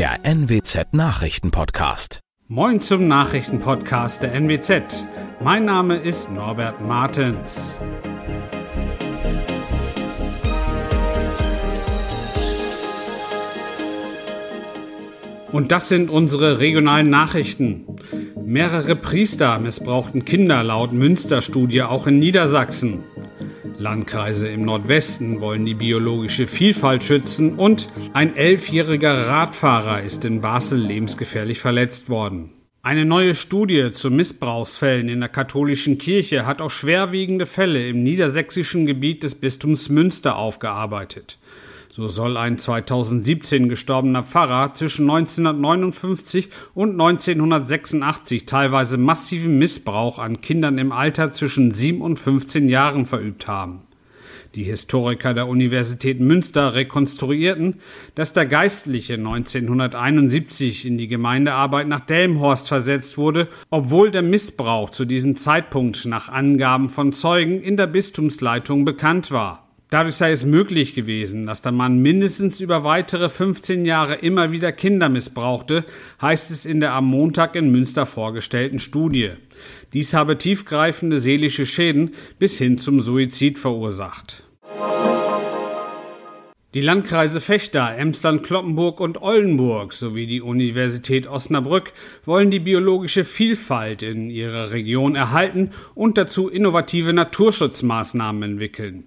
der NWZ Nachrichtenpodcast. Moin zum Nachrichtenpodcast der NWZ. Mein Name ist Norbert Martens. Und das sind unsere regionalen Nachrichten. Mehrere Priester missbrauchten Kinder laut Münsterstudie auch in Niedersachsen. Landkreise im Nordwesten wollen die biologische Vielfalt schützen und ein elfjähriger Radfahrer ist in Basel lebensgefährlich verletzt worden. Eine neue Studie zu Missbrauchsfällen in der katholischen Kirche hat auch schwerwiegende Fälle im niedersächsischen Gebiet des Bistums Münster aufgearbeitet. So soll ein 2017 gestorbener Pfarrer zwischen 1959 und 1986 teilweise massiven Missbrauch an Kindern im Alter zwischen 7 und 15 Jahren verübt haben. Die Historiker der Universität Münster rekonstruierten, dass der Geistliche 1971 in die Gemeindearbeit nach Delmhorst versetzt wurde, obwohl der Missbrauch zu diesem Zeitpunkt nach Angaben von Zeugen in der Bistumsleitung bekannt war. Dadurch sei es möglich gewesen, dass der Mann mindestens über weitere 15 Jahre immer wieder Kinder missbrauchte, heißt es in der am Montag in Münster vorgestellten Studie. Dies habe tiefgreifende seelische Schäden bis hin zum Suizid verursacht. Die Landkreise Fechter, Emsland, Kloppenburg und Oldenburg sowie die Universität Osnabrück wollen die biologische Vielfalt in ihrer Region erhalten und dazu innovative Naturschutzmaßnahmen entwickeln.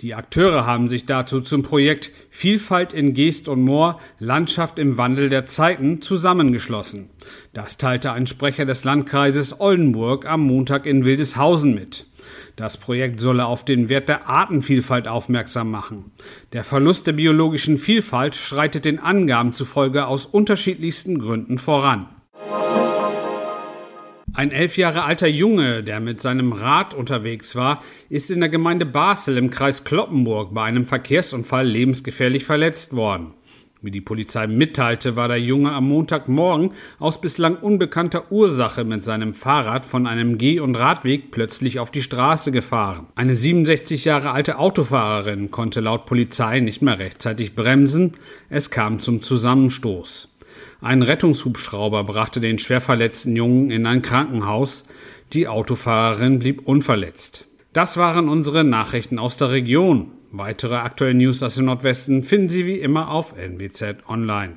Die Akteure haben sich dazu zum Projekt Vielfalt in Geest und Moor, Landschaft im Wandel der Zeiten zusammengeschlossen. Das teilte ein Sprecher des Landkreises Oldenburg am Montag in Wildeshausen mit. Das Projekt solle auf den Wert der Artenvielfalt aufmerksam machen. Der Verlust der biologischen Vielfalt schreitet den Angaben zufolge aus unterschiedlichsten Gründen voran. Ein elf Jahre alter Junge, der mit seinem Rad unterwegs war, ist in der Gemeinde Basel im Kreis Kloppenburg bei einem Verkehrsunfall lebensgefährlich verletzt worden. Wie die Polizei mitteilte, war der Junge am Montagmorgen aus bislang unbekannter Ursache mit seinem Fahrrad von einem Geh- und Radweg plötzlich auf die Straße gefahren. Eine 67 Jahre alte Autofahrerin konnte laut Polizei nicht mehr rechtzeitig bremsen. Es kam zum Zusammenstoß. Ein Rettungshubschrauber brachte den schwer verletzten Jungen in ein Krankenhaus. Die Autofahrerin blieb unverletzt. Das waren unsere Nachrichten aus der Region. Weitere aktuelle News aus dem Nordwesten finden Sie wie immer auf NWZ Online.